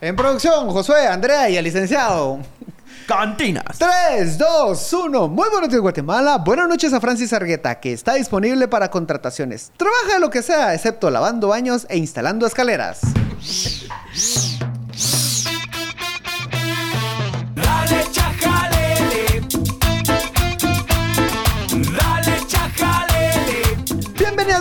En producción, Josué, Andrea y el licenciado. Cantinas. 3, 2, 1. Muy buenos días, Guatemala. Buenas noches a Francis Argueta, que está disponible para contrataciones. Trabaja de lo que sea, excepto lavando baños e instalando escaleras.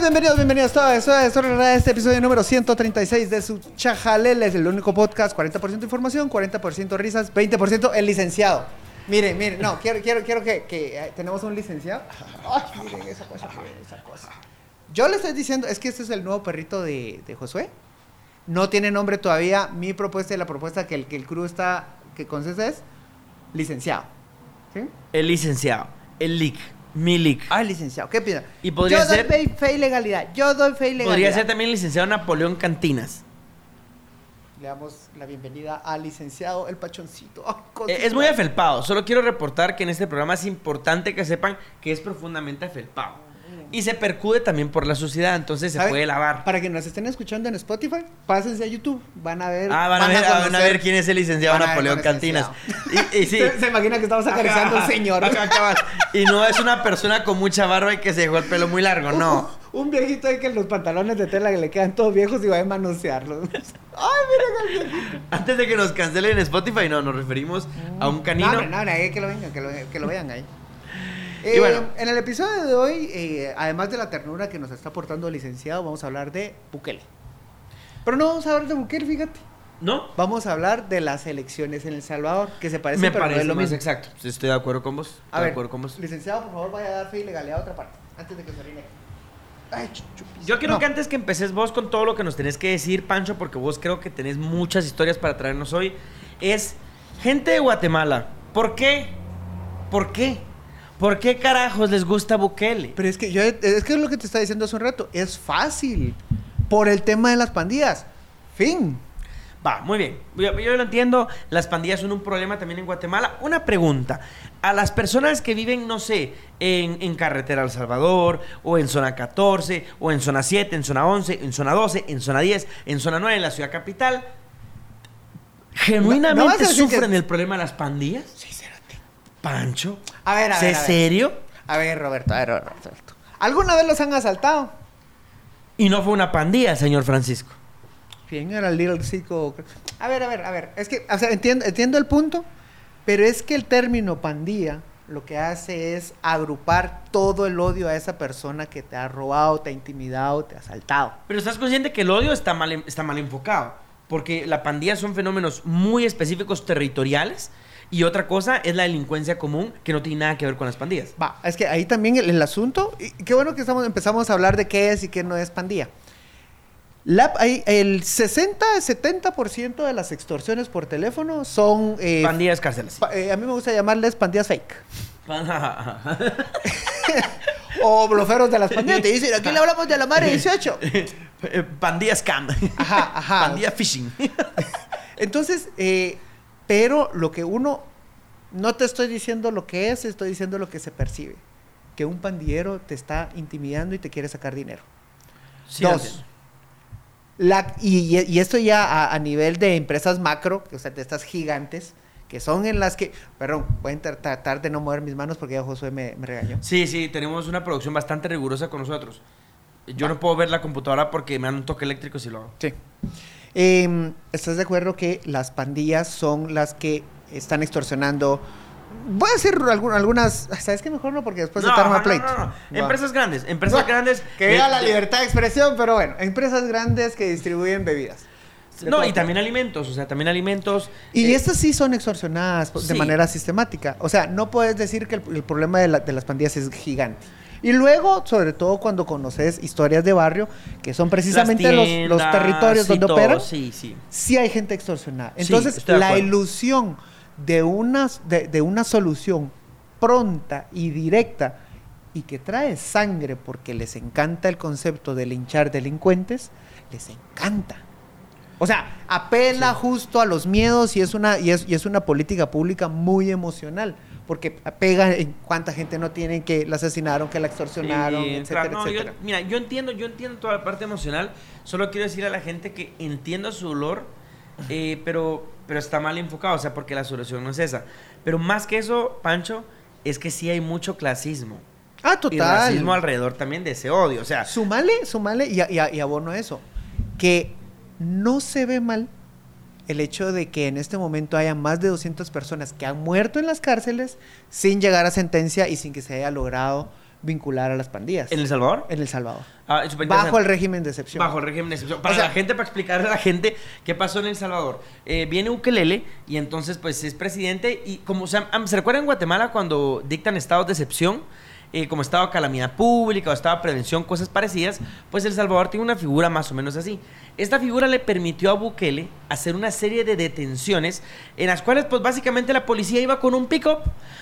Bienvenidos, bienvenidos, bienvenidos todos. Eso es este episodio número 136 de su Chajaleles, el único podcast. 40% información, 40% risas, 20% el licenciado. Miren, miren, no, quiero, quiero, quiero que, que, eh, tenemos un licenciado. Ay, miren esa cosa, miren esa cosa. Yo le estoy diciendo, es que este es el nuevo perrito de, de Josué. No tiene nombre todavía. Mi propuesta y la propuesta que el, que el crew está, que concede es licenciado. ¿Sí? El licenciado. El leak. Mi leak. Ah, licenciado, ¿qué piensa? Y podría Yo doy ser- fe, fe y legalidad. Yo doy fe y legalidad. Podría ser también licenciado Napoleón Cantinas. Le damos la bienvenida al licenciado El Pachoncito. Ay, Eh, cosita. es muy afelpado. Solo quiero reportar que en este programa es importante que sepan que es profundamente afelpado. Y se percude también por la suciedad, entonces se ¿Sabe? puede lavar. Para que nos estén escuchando en Spotify, pásense a YouTube. Van a ver. Ah, van a ver, van a conocer- ver quién es el licenciado Napoleón Cantinas. Y, y sí. Se, se imagina que estamos acariciando a un señor. Ajá. Y no es una persona con mucha barba y que se dejó el pelo muy largo, no. Un viejito ahí que los pantalones de tela que le quedan todos viejos y va a manosearlos. Ay, al viejito. Antes de que nos cancelen en Spotify, no, nos referimos a un canino. No, no, no, ahí que lo vengan, que lo, que lo vean ahí. Y Eh, bueno. En el episodio de hoy, eh, además de la ternura que nos está aportando el licenciado, vamos a hablar de Bukele. Pero no vamos a hablar de Bukele, fíjate. ¿No? Vamos a hablar de las elecciones en El Salvador, que se parecen Me pero no parece es lo mismo. exacto. Estoy de acuerdo con vos. Estoy A de ver, acuerdo con vos. licenciado, por favor, vaya a dar fe y legalidad a otra parte, antes de que se orine. Ay. Yo quiero No. que antes que empeces vos con todo lo que nos tenés que decir, Pancho, porque vos creo que tenés muchas historias para traernos hoy, es gente de Guatemala. ¿Por qué? ¿Por qué? ¿Por qué carajos les gusta Bukele? Pero es que yo, es que es lo que te estaba diciendo hace un rato, es fácil, por el tema de las pandillas. Fin. Va, muy bien. Yo, yo lo entiendo. Las pandillas son un problema también en Guatemala. Una pregunta. A las personas que viven, no sé, en, en carretera El Salvador, o en zona 14, o en zona 7, en zona 11, en zona 12, en zona 10, en zona 9, en la ciudad capital, No- no ¿genuinamente sufren que- el problema de las pandillas? Pancho. A ver, a ver. ¿Es serio? A ver, Roberto, a ver, Roberto. ¿Alguna vez los han asaltado? Y no fue una pandilla, señor Francisco. ¿Quién era el Little? A ver, a ver, a ver. Es que, o sea, entiendo, entiendo el punto, pero es que el término pandilla lo que hace es agrupar todo el odio a esa persona que te ha robado, te ha intimidado, te ha asaltado. Pero estás consciente que el odio está mal, está mal enfocado. Porque la pandilla son fenómenos muy específicos territoriales. Y otra cosa es la delincuencia común que no tiene nada que ver con las pandillas. Va, es que ahí también el, el asunto, y qué bueno que estamos, empezamos a hablar de qué es y qué no es pandilla. La, el 60-70% de las extorsiones por teléfono son... eh, Pandillas cárceles. pa- eh, a mí me gusta llamarles pandillas fake. O bloferos de las pandillas. Te dicen, aquí le hablamos de la madre 18. Eh, pandillas cam. Ajá, ajá. Pandilla phishing. Entonces, eh, pero lo que uno, no te estoy diciendo lo que es, estoy diciendo lo que se percibe. Que un pandillero te está intimidando y te quiere sacar dinero. Sí, Dos. La, y, y esto ya a, a nivel de empresas macro, o sea, de estas gigantes, que son en las que, perdón, inter- tratar de no mover mis manos porque ya Josué me, me regañó. Sí, sí, tenemos una producción bastante rigurosa con nosotros. Yo no puedo ver la computadora porque me dan un toque eléctrico si lo hago. Sí. Em, ¿Estás de acuerdo que las pandillas son las que están extorsionando? Voy a decir algu- algunas. ¿Sabes qué? Mejor no, porque después se No, te arma no, pleito. no. Empresas grandes, empresas grandes. Que viva la libertad de expresión, pero bueno, empresas grandes que distribuyen bebidas. No, y también alimentos, o sea, también alimentos. Y eh, estas sí son extorsionadas de sí. manera sistemática. O sea, no puedes decir que el, el problema de, la- de las pandillas es gigante. Y luego, sobre todo cuando conoces historias de barrio, que son precisamente los, los territorios donde todo, operan, Sí, sí. sí hay gente extorsionada. Entonces, la ilusión de una, de, de una solución pronta y directa y que trae sangre porque les encanta el concepto de linchar delincuentes, les encanta. O sea, apela justo a los miedos y es una y es, y es una política pública muy emocional, porque pega en cuánta gente no tienen que la asesinaron, que la extorsionaron, etcétera, claro, no, yo- etcétera. mira, yo entiendo, yo entiendo toda la parte emocional. Solo quiero decir a la gente que entiendo su dolor eh, pero, pero está mal enfocado, o sea, porque la solución no es esa. Pero más que eso, Pancho, es que sí hay mucho clasismo. Ah, Y total. racismo alrededor también de ese odio, o sea... Sumale, sumale y, y, a- y abono eso. Que no se ve mal el hecho de que en este momento haya más de 200 personas que han muerto en las cárceles sin llegar a sentencia y sin que se haya logrado vincular a las pandillas. ¿En El Salvador? En El Salvador. Ah, Bajo el régimen de excepción. Bajo el régimen de excepción. Para O sea- la gente, para explicarle a la gente qué pasó en El Salvador. Eh, viene Ukelele y entonces pues es presidente y como se, ¿se recuerdan en Guatemala cuando dictan estados de excepción? Eh, como estado de calamidad pública o estado de prevención, cosas parecidas, pues El Salvador tiene una figura más o menos así. Esta figura le permitió a Bukele hacer una serie de detenciones en las cuales pues básicamente la policía iba con un pick-up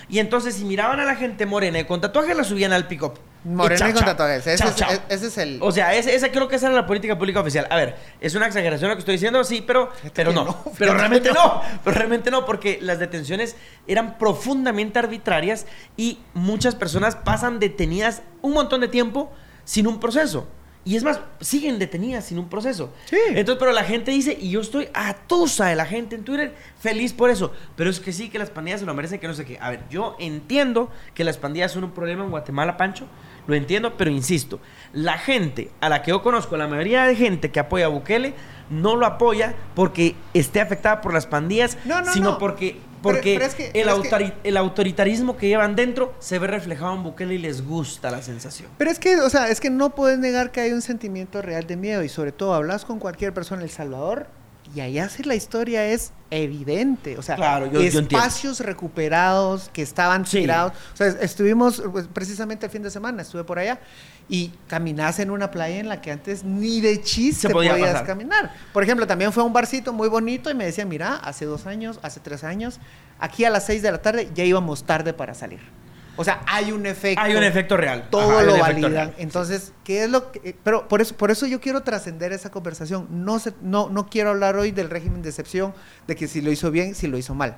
y entonces si miraban a la gente morena y con tatuajes la subían al pick-up. Morena y con tatuajes. Ese, es, e- ese es el... O sea, esa creo que esa era la política pública oficial. A ver, es una exageración lo que estoy diciendo, sí, pero, pero no. no, pero realmente no. no. Pero realmente no, porque las detenciones eran profundamente arbitrarias y muchas personas pasan detenidas un montón de tiempo sin un proceso. Y es más, siguen detenidas sin un proceso. Sí. Entonces, pero la gente dice, y yo estoy atusa de la gente en Twitter, feliz por eso. Pero es que sí, que las pandillas se lo merecen, que no sé qué. A ver, yo entiendo que las pandillas son un problema en Guatemala, Pancho. Lo entiendo, pero insisto, la gente a la que yo conozco, la mayoría de gente que apoya a Bukele, no lo apoya porque esté afectada por las pandillas, No, no, sino no. porque, porque pero es que- el, que- el autoritarismo que llevan dentro se ve reflejado en Bukele y les gusta la sensación. Pero es que, o sea, es que no puedes negar que hay un sentimiento real de miedo y sobre todo hablas con cualquier persona en El Salvador y allá sí la historia es evidente, o sea, Claro, yo- yo entiendo. espacios recuperados que estaban Sí. tirados, o sea, estuvimos pues, precisamente el fin de semana, estuve por allá y caminás en una playa en la que antes ni de chiste podía podías pasar. caminar. Por ejemplo, también fue a un barcito muy bonito y me decían, mira, hace dos años, hace tres años, aquí a las seis de la tarde ya íbamos tarde para salir. O sea, hay un efecto Hay un efecto real. todo Ajá, lo validan. Entonces, ¿qué es lo que pero por eso por eso yo quiero trascender esa conversación. No se- no no quiero hablar hoy del régimen de excepción, de que si lo hizo bien, si lo hizo mal.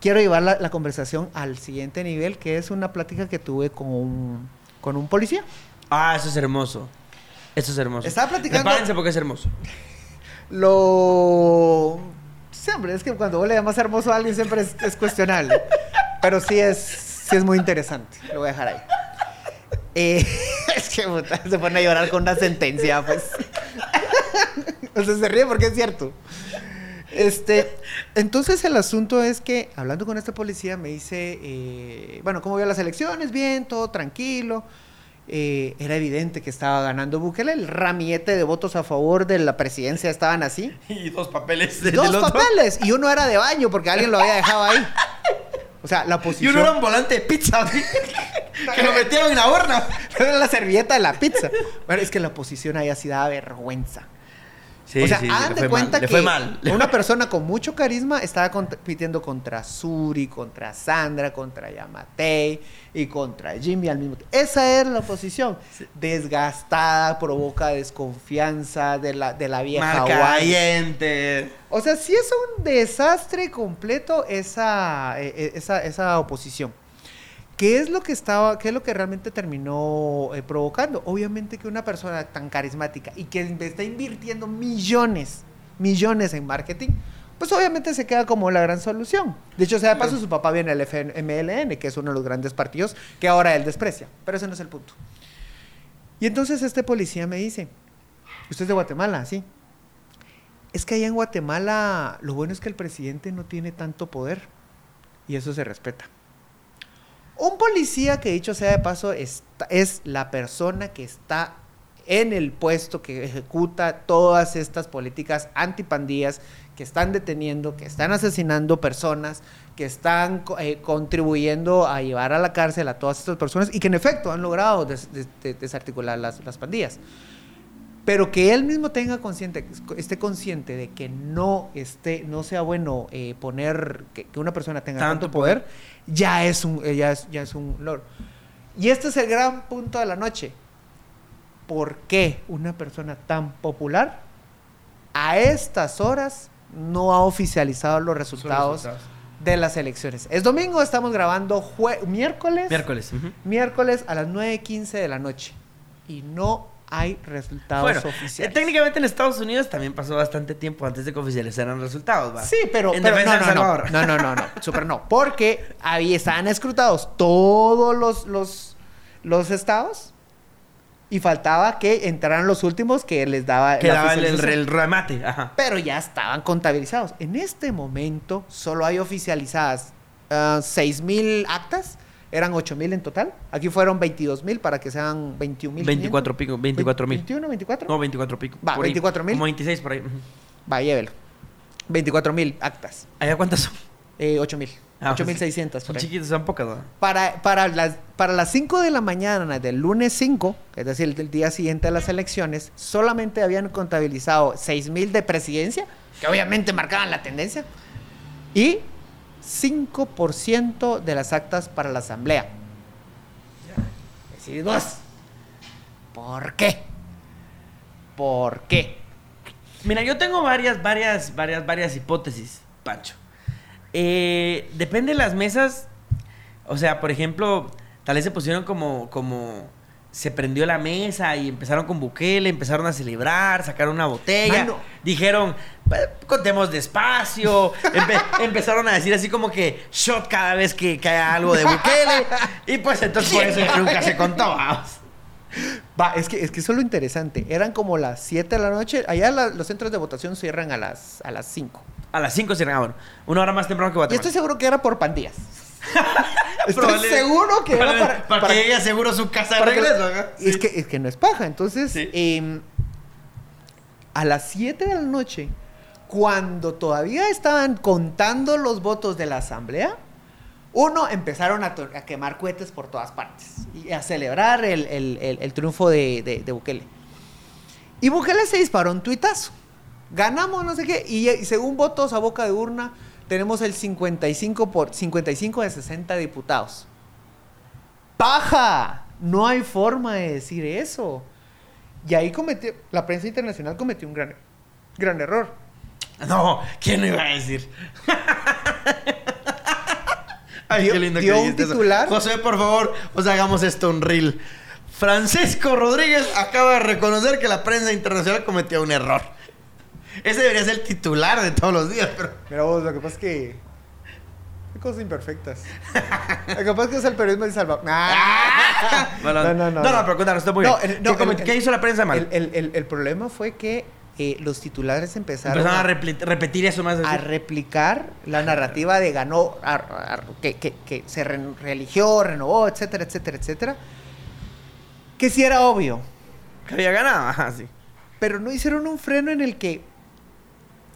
Quiero llevar la, la conversación al siguiente nivel, que es una plática que tuve con un con un policía. Ah, eso es hermoso. Eso es hermoso. Estaba platicando- Prepárense porque es hermoso. Lo siempre es que cuando vos le llamas hermoso a alguien siempre es, es cuestionable. Pero sí es sí es muy interesante. Lo voy a dejar ahí. Eh, es que puta, se pone a llorar con una sentencia, pues. o sea, se ríe porque es cierto. Este, entonces el asunto es que, hablando con este policía, me dice, eh, bueno, ¿cómo vio las elecciones? Bien, todo tranquilo. Eh, era evidente que estaba ganando Bukele. El ramillete de votos a favor de la presidencia estaban así. Y dos papeles de- Dos del otro. papeles. Y uno era de baño porque alguien lo había dejado ahí. O sea, la Y posición... uno era un volante de pizza. que lo metieron en la horna. Era la servilleta de la pizza. Bueno, es que la posición ahí así daba vergüenza. Sí, o sea, sí, hagan de cuenta mal, le que fue mal. una persona con mucho carisma estaba compitiendo contra Suri, contra Sandra, contra Yamatei y contra Jimmy al mismo tiempo. Esa era la oposición. Desgastada, provoca desconfianza de la, de la vieja. Marcayente. O sea, sí es un desastre completo esa, eh, eh, esa, esa oposición. ¿Qué es lo que estaba, qué es lo que realmente terminó eh, provocando? Obviamente que una persona tan carismática y que está invirtiendo millones, millones en marketing, pues obviamente se queda como la gran solución. De hecho, sea de paso, su papá viene del FMLN, que es uno de los grandes partidos que ahora él desprecia. Pero ese no es el punto. Y entonces este policía me dice, usted es de Guatemala, ¿sí? Es que allá en Guatemala lo bueno es que el presidente no tiene tanto poder y eso se respeta. Un policía que dicho sea de paso está- es la persona que está en el puesto que ejecuta todas estas políticas antipandillas que están deteniendo, que están asesinando personas, que están eh, contribuyendo a llevar a la cárcel a todas estas personas y que en efecto han logrado des- des- des- desarticular las, las pandillas. Pero que él mismo tenga consciente, esté consciente de que no esté, no sea bueno eh, poner que, que una persona tenga tanto, Tanto poder, ya es un, eh, ya es, ya es un logro. Y este es el gran punto de la noche. ¿Por qué una persona tan popular a estas horas no ha oficializado los resultados, resultados. de las elecciones? Es domingo, estamos grabando jue- miércoles Miércoles. miércoles a las 9.15 de la noche y no hay resultados Bueno, eh, oficiales. técnicamente en Estados Unidos también pasó bastante tiempo antes de que oficializaran resultados, ¿va? Sí, pero, En pero defensa no, de no, no, no, no, no, no, super no, porque ahí estaban escrutados todos los, los, los estados y faltaba que entraran los últimos que les daba Que la daba el, remate, ajá. pero ya estaban contabilizados. En este momento solo hay oficializadas ah, 6.000 actas, eran 8.000 en total. Aquí fueron 22.000 para que sean 21.000. 24 pico, 24 mil. 21, 24. No, 24 pico. Va, por ahí. 24,000. Como 26 por ahí. Va, llévelo. 24.000 actas. ¿Allá cuántas son? Eh, 8.000. Ah, pues, 8.600 Son por ahí. chiquitos, son pocas, ¿no? Para, para, las, para las 5 de la mañana del lunes 5, es decir, del día siguiente a las elecciones, solamente habían contabilizado 6.000 de presidencia, que obviamente marcaban la tendencia, y 5% de las actas para la asamblea. Decís vos, ¿por qué? ¿Por qué? Mira, yo tengo varias, varias, varias, varias hipótesis, Pancho. Eh, depende de las mesas. O sea, por ejemplo, tal vez se pusieron como, como se prendió la mesa y empezaron con Bukele, empezaron a celebrar, sacaron una botella, Mano. dijeron, "Eh, contemos despacio, Empe- empezaron a decir así como que shot cada vez que cae algo de Bukele, y pues entonces por eso nunca se contó. Va, es que, es que eso es lo interesante. Eran como las 7 de la noche. Allá la- los centros de votación cierran a las, a las 5. A las 5 se bueno, una hora más temprano que Y Guatemala. estoy seguro que era por pandillas. estoy seguro que era para, para, para para- que llegue seguro su casa de que- regreso. Es, que, es que no es paja. Entonces, Sí. em, a las 7 de la noche, cuando todavía estaban contando los votos de la asamblea, uno, empezaron a, quemar cohetes por todas partes y a celebrar el, el- el- el triunfo de, de- de Bukele. Y Bukele se disparó un tuitazo. Ganamos, no sé qué, y, y según votos a boca de urna, tenemos el 55, por, 55 de 60 diputados. ¡Paja! No hay forma de decir eso. Y ahí cometió, la prensa internacional cometió un gran, gran error. No, ¿quién lo iba a decir? Ay, Dio- qué lindo dio que un dijiste eso. titular. José, por favor, os hagamos esto un reel. Francisco Rodríguez acaba de reconocer que la prensa internacional cometió un error. Ese debería ser el titular de todos los días, pero... Mira vos, lo que pasa es que... Hay cosas imperfectas. Lo que pasa es que es el periodismo de Salvador. Bueno, No, no, no, No, no. pero cuéntanos, está muy No, bien. el- no, ¿Qué, el- qué hizo la prensa mal? El, el- el- problema fue que eh, los titulares empezaron, Empezaron a a, repetir eso más. a replicar la narrativa de ganó, a- a- que, que- que se re- religió, renovó, etcétera, etcétera, etcétera. Que sí era obvio. Que había ganado, ajá, sí. Pero no hicieron un freno en el que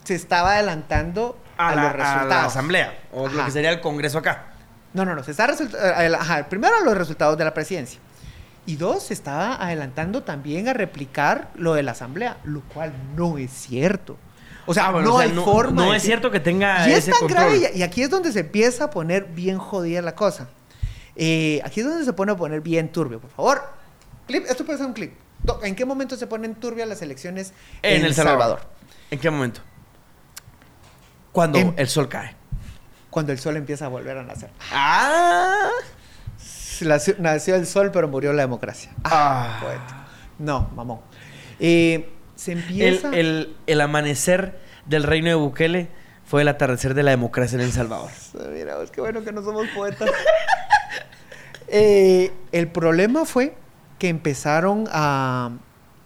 se estaba adelantando a, A, la, los a resultados. la asamblea, o lo que sería el congreso acá. No, no, no. Se está ajá, primero a los resultados de la presidencia. Y dos, se estaba adelantando también a replicar lo de la asamblea, lo cual no es cierto. O sea, Ah, bueno, no o sea, hay no- forma. no es cierto que tenga Y es tan control. grave, y- aquí es donde se empieza a poner bien jodida la cosa. Eh, aquí es donde se pone a poner bien turbio. Por favor, clip, esto puede ser un clip. ¿En qué momento se ponen turbias las elecciones En, en, El Salvador. ¿En qué momento? Cuando En- el sol cae. Cuando el sol empieza a volver a nacer. Ah. Nació, nació el sol, pero murió la democracia. Ah. Poético. No, mamón. Eh, se El, empieza. el- el amanecer del reino de Bukele fue el atardecer de la democracia en El Salvador. Mira, es que bueno que no somos poetas. Eh, el problema fue que empezaron a.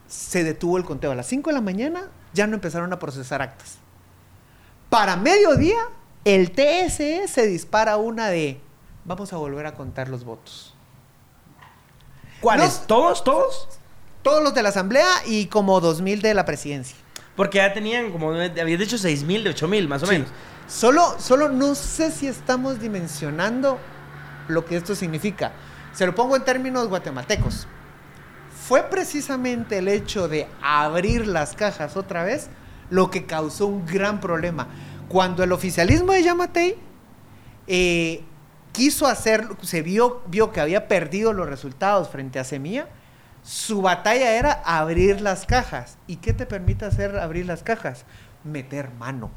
Se detuvo el conteo. A las 5 de la mañana ya no empezaron a procesar actas. Para mediodía, el TSE se dispara una de. Vamos a volver a contar los votos. ¿Cuáles? Los- ¿Todos? ¿Todos? Todos los de la asamblea y como 2000 de la presidencia. Porque ya tenían, como había dicho, 6 mil de 8 mil, más o Sí. menos. Solo, solo no sé si estamos dimensionando lo que esto significa. Se lo pongo en términos guatemaltecos. Fue precisamente el hecho de abrir las cajas otra vez lo que causó un gran problema. Cuando el oficialismo de Yamatei eh, quiso hacer, se vio, vio que había perdido los resultados frente a Semilla, su batalla era abrir las cajas. ¿Y qué te permite hacer abrir las cajas? Meter mano.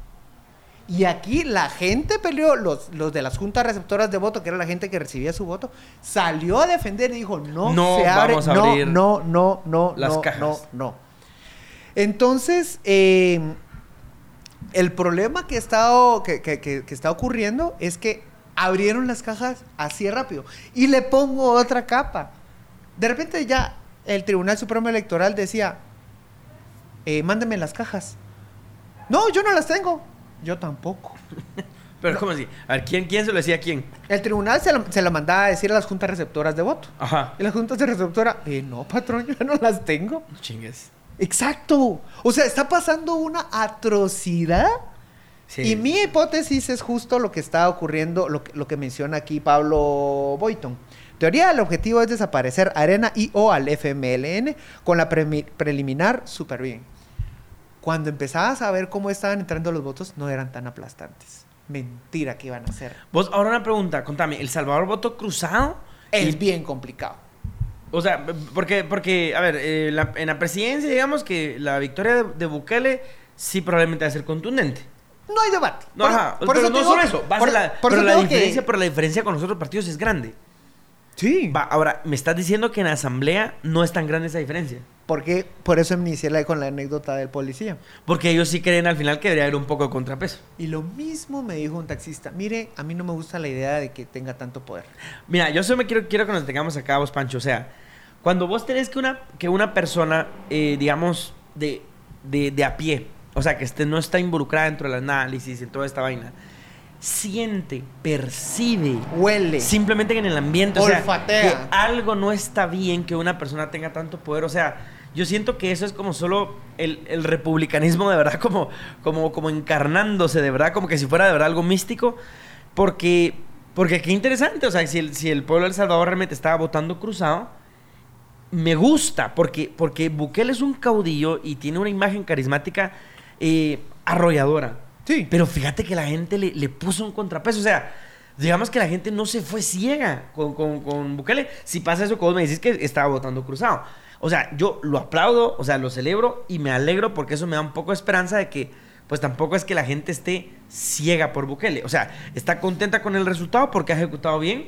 Y aquí la gente peleó, los, los de las juntas receptoras de voto, que era la gente que recibía su voto, salió a defender y dijo, no, No se abre, vamos a no, abrir no, no, no, las no, cajas. no, no. Entonces, eh, el problema que está, que, que- que- que está ocurriendo es que abrieron las cajas así rápido. Y le pongo otra capa. De repente ya el Tribunal Supremo Electoral decía, eh, mándeme las cajas. No, yo no las tengo. Yo tampoco. Pero ¿cómo así? A ver, ¿quién, quién se lo decía a quién? El tribunal se lo, se lo mandaba a decir a las juntas receptoras de voto. Ajá. Y las juntas de receptora, eh, no, patrón, yo no las tengo. No Chingues. Exacto. O sea, está pasando una atrocidad. Sí. Y mi hipótesis es justo lo que está ocurriendo, lo que, lo que menciona aquí Pablo Boyton. Teoría, el objetivo es desaparecer Arena y o al FMLN con la preliminar super bien. Cuando empezabas a ver cómo estaban entrando los votos, no eran tan aplastantes. Mentira que iban a ser. Vos, ahora una pregunta, contame, ¿El Salvador votó cruzado? Es Y- bien complicado. O sea, porque, porque a ver, eh, la- en la presidencia, digamos que la victoria de, de Bukele sí probablemente va a ser contundente. No hay debate. No, Por- ajá, por pero eso no digo solo eso, va a por- ser la, por pero la que- diferencia, pero la diferencia con los otros partidos es grande. Sí. Va, ahora, me estás diciendo que en la asamblea no es tan grande esa diferencia. Porque por eso inicié la- con la anécdota del policía. Porque ellos sí creen al final que debería haber un poco de contrapeso. Y lo mismo me dijo un taxista. Mire, a mí no me gusta la idea de que tenga tanto poder. Mira, yo solo me quiero, quiero que nos tengamos acá, vos, Pancho. O sea, cuando vos tenés que una, que una persona, eh, digamos, de, de, de a pie, o sea, que esté, no está involucrada dentro del análisis, en toda esta vaina, siente, percibe, Huele. simplemente que en el ambiente, o sea, Olfatea. que algo no está bien que una persona tenga tanto poder, o sea, yo siento que eso es como solo el, el republicanismo de verdad, como, como, como encarnándose de verdad, como que si fuera de verdad algo místico, porque, porque qué interesante, o sea, si el, si el pueblo de El Salvador realmente estaba votando cruzado, me gusta, porque, porque Bukele es un caudillo y tiene una imagen carismática eh, arrolladora. Sí. Pero fíjate que la gente le, le puso un contrapeso. O sea, digamos que la gente no se fue ciega con, con, con Bukele. Si pasa eso vos me decís que estaba votando cruzado. O sea, yo lo aplaudo, o sea, lo celebro y me alegro porque eso me da un poco de esperanza de que, pues tampoco es que la gente esté ciega por Bukele. O sea, está contenta con el resultado porque ha ejecutado bien,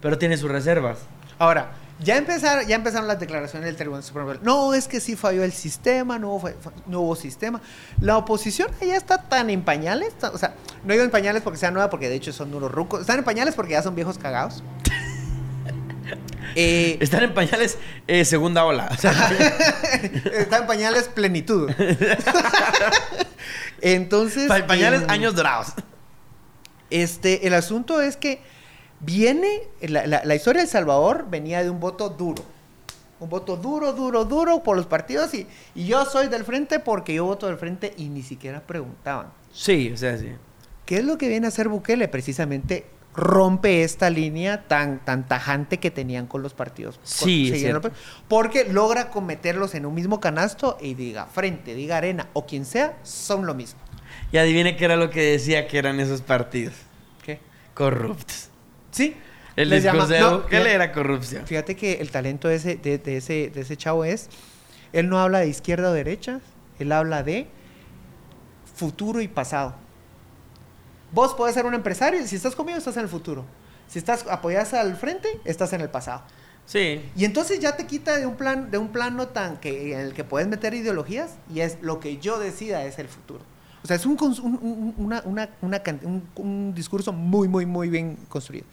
pero tiene sus reservas. Ahora, ya empezaron, ya empezaron las declaraciones del Tribunal Supremo. No, es que sí falló el sistema, no hubo, fa- no hubo sistema. La oposición ya está tan en pañales, o sea, no digo en pañales porque sea nueva, porque de hecho son unos rucos. Están en pañales porque ya son viejos cagados. Eh, Están en pañales eh, segunda ola. Están en pañales plenitud. Entonces. pa- pañales em, años dorados. Este, el asunto es que viene, la, la- la historia de El Salvador venía de un voto duro. Un voto duro, duro, duro por los partidos y, y yo soy del frente porque yo voto del frente y ni siquiera preguntaban. Sí, o sea, sí. ¿Qué es lo que viene a hacer Bukele? Precisamente rompe esta línea tan, tan tajante que tenían con los partidos. con- Sí, es cierto. Porque logra cometerlos en un mismo canasto y diga frente, diga arena o quien sea, son lo mismo. Y adivine qué era lo que decía que eran esos partidos. ¿Qué? Corruptos. Sí. El no, Bukele ya- era corrupción. Fíjate que el talento de ese, de, de ese, de ese chavo es, él no habla de izquierda o derecha, él habla de futuro y pasado. Vos podés ser un empresario y si estás conmigo estás en el futuro. Si estás apoyas al frente, estás en el pasado. Sí. Y entonces ya te quita de un plan, de un plano tan que en el que puedes meter ideologías y es lo que yo decida es el futuro. O sea, es un, un- un- una- una- una un- un discurso muy, muy, muy bien construido.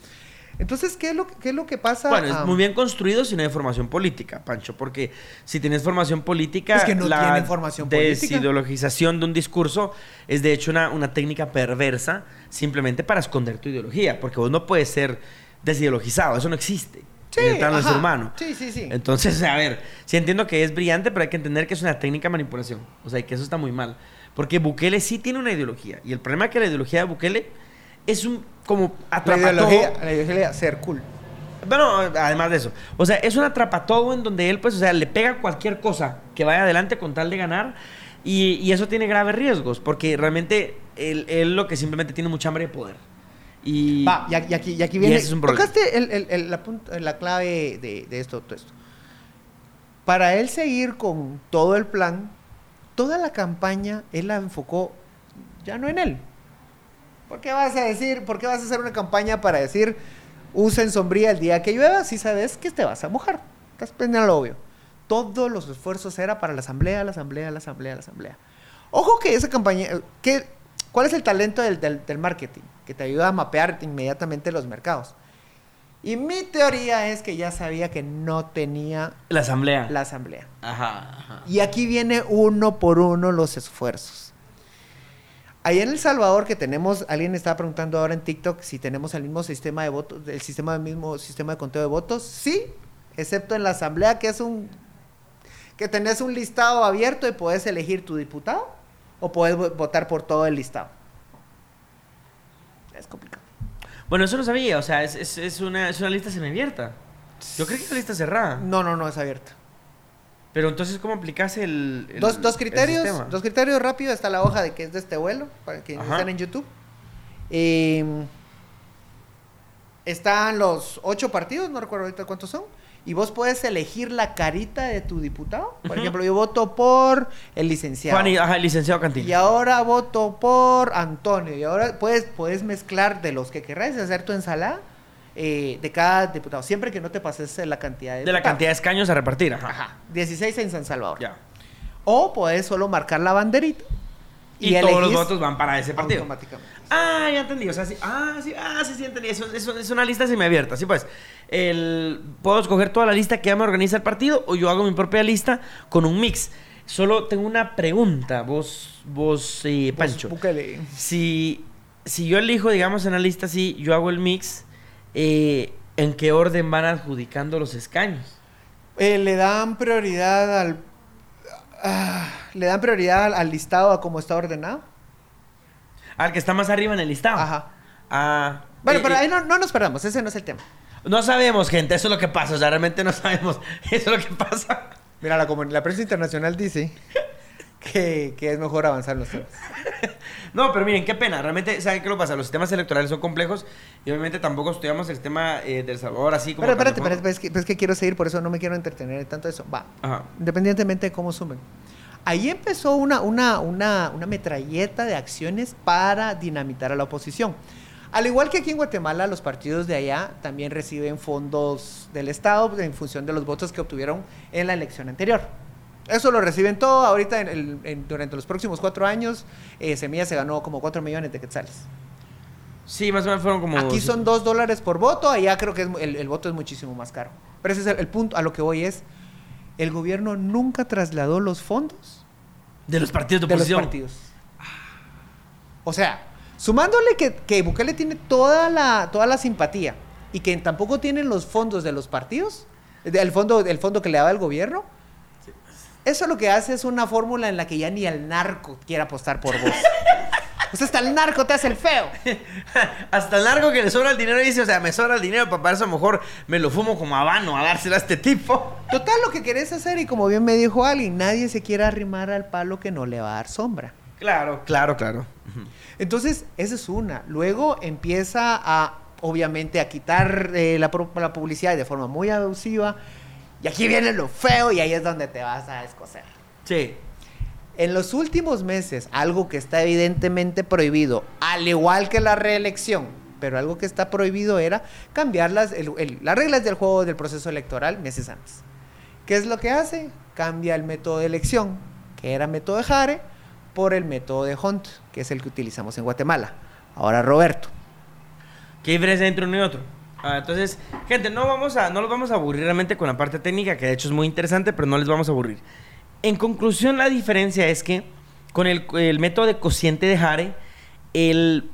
Entonces, ¿qué es lo, qué es lo que pasa? Bueno, es Ah, muy bien construido si no hay formación política, Pancho, porque si tienes formación política, Es que no la formación política. desideologización de un discurso es de hecho una, una técnica perversa simplemente para esconder tu ideología, porque vos no puedes ser desideologizado, eso no existe Sí, en el ser humano. Sí, sí, sí. Entonces, a ver, sí entiendo que es brillante, pero hay que entender que es una técnica de manipulación. O sea, y que eso está muy mal. Porque Bukele sí tiene una ideología. Y el problema es que la ideología de Bukele es un como la atrapatodo. ideología, la ideología ser cool. Bueno, además de eso. O sea, es un atrapatodo en donde él, pues, o sea, le pega cualquier cosa que vaya adelante con tal de ganar. Y, y eso tiene graves riesgos, porque realmente él, él lo que simplemente tiene mucha hambre de poder. Y, Va, y aquí, y aquí, y aquí y viene. ese es un problema. tocaste el- el- el- la, punta- la clave de, de esto, todo esto. Para él seguir con todo el plan, toda la campaña, él la enfocó ya no en él, ¿Por qué vas a decir, por qué vas a hacer una campaña para decir usen sombría el día que llueva si sabes que te vas a mojar? Estás pendiente lo obvio. Todos los esfuerzos era para la asamblea, la asamblea, la asamblea, la asamblea. Ojo que esa campaña, ¿qué, ¿cuál es el talento del marketing? Que te ayuda a mapear inmediatamente los mercados. Y mi teoría es que ya sabía que no tenía La asamblea. la asamblea. Ajá, ajá. Y aquí viene uno por uno los esfuerzos. Allá en El Salvador que tenemos, alguien estaba preguntando ahora en TikTok si tenemos el mismo sistema de votos, el sistema el mismo sistema de conteo de votos. Sí, excepto en la asamblea que es un que tenés un listado abierto y puedes elegir tu diputado o puedes vo- votar por todo el listado. Es complicado. Bueno, eso no sabía, o sea, es, es, es una, es una lista semiabierta. Yo creo que es una lista cerrada. No, no, no es abierto. Pero entonces, ¿cómo aplicas el, el- dos, dos el criterios, sistema? dos criterios rápido. Está la hoja de que es de este vuelo, para quienes Ajá. están en YouTube. Eh, están los ocho partidos, no recuerdo ahorita cuántos son. Y vos puedes elegir la carita de tu diputado. Por ejemplo, yo voto por el licenciado. Juan y, ajá, el licenciado Cantillo. Y ahora voto por Antonio. Y ahora puedes, puedes mezclar de los que querrás hacer tu ensalada eh, de cada diputado. Siempre que no te pases la cantidad de de la cantidad de escaños a repartir. Ajá. Ajá. 16 en San Salvador. Ya. O puedes solo marcar la banderita. Y, todos los votos van para ese partido. Automáticamente. Ah, ya entendí. O sea, sí. Ah, sí, ah, sí, sí, entendí. Eso, eso es una lista semiabierta. Sí, pues. El, puedo escoger toda la lista que ya me organiza el partido o yo hago mi propia lista con un mix. Solo tengo una pregunta, vos, vos, eh, Pancho. Si, si yo elijo, digamos, en la lista así, yo hago el mix, eh, ¿en qué orden van adjudicando los escaños? Eh, le dan prioridad al. Ah, le dan prioridad al, al listado a cómo está ordenado. Al que está más arriba en el listado. Ajá. Ah. Bueno, eh, pero eh, ahí no, no nos perdamos, ese no es el tema. No sabemos, gente, eso es lo que pasa. O sea, realmente no sabemos. Eso es lo que pasa. Mira, la, la prensa internacional dice que, que es mejor avanzar los temas. No, pero miren, qué pena. Realmente, ¿saben qué lo pasa? Los sistemas electorales son complejos y obviamente tampoco estudiamos el sistema eh, del Salvador así como... Pero espérate, es que, pues es que quiero seguir, por eso no me quiero entretener en tanto eso. Va, Ajá. independientemente de cómo sumen. Ahí empezó una, una, una, una metralleta de acciones para dinamitar a la oposición. Al igual que aquí en Guatemala, los partidos de allá también reciben fondos del Estado en función de los votos que obtuvieron en la elección anterior. Eso lo reciben todo. Ahorita, en el- en- durante los próximos cuatro años, eh, Semilla se ganó como cuatro millones de quetzales. Sí, más o menos fueron como... Aquí son dos dólares por voto, allá creo que es el, el voto es muchísimo más caro. Pero ese es el, el punto, a lo que voy es, el gobierno nunca trasladó los fondos De los partidos de de los oposición. partidos. O sea, sumándole que, que Bukele tiene toda la, toda la simpatía y que tampoco tienen los fondos de los partidos, el fondo, el fondo que le daba el gobierno, eso lo que hace es una fórmula en la que ya ni el narco quiere apostar por vos. o sea, hasta el narco te hace el feo. Hasta el largo que le sobra el dinero dice, o sea, me sobra el dinero, papá, eso a lo mejor me lo fumo como habano a dárselo a este tipo. Total, lo que querés hacer, y como bien me dijo alguien, nadie se quiere arrimar al palo que no le va a dar sombra. Claro, claro, claro. Entonces, esa es una. Luego empieza a, obviamente, a quitar eh, la, la publicidad de forma muy abusiva. Y aquí viene lo feo y ahí es donde te vas a escocer. Sí. En los últimos meses, algo que está evidentemente prohibido, al igual que la reelección, pero algo que está prohibido era cambiar las, el- el- las reglas del juego del proceso electoral meses antes. ¿Qué es lo que hace? Cambia el método de elección, que era método de Jare, por el método de Hunt, que es el que utilizamos en Guatemala. Ahora Roberto. ¿Qué diferencia entre uno y otro? Ah, entonces, gente, no, vamos los vamos a aburrir realmente con la parte técnica, que de hecho es muy interesante, pero no les vamos a aburrir. En conclusión, la diferencia es que con el, el método de cociente de Hare, el,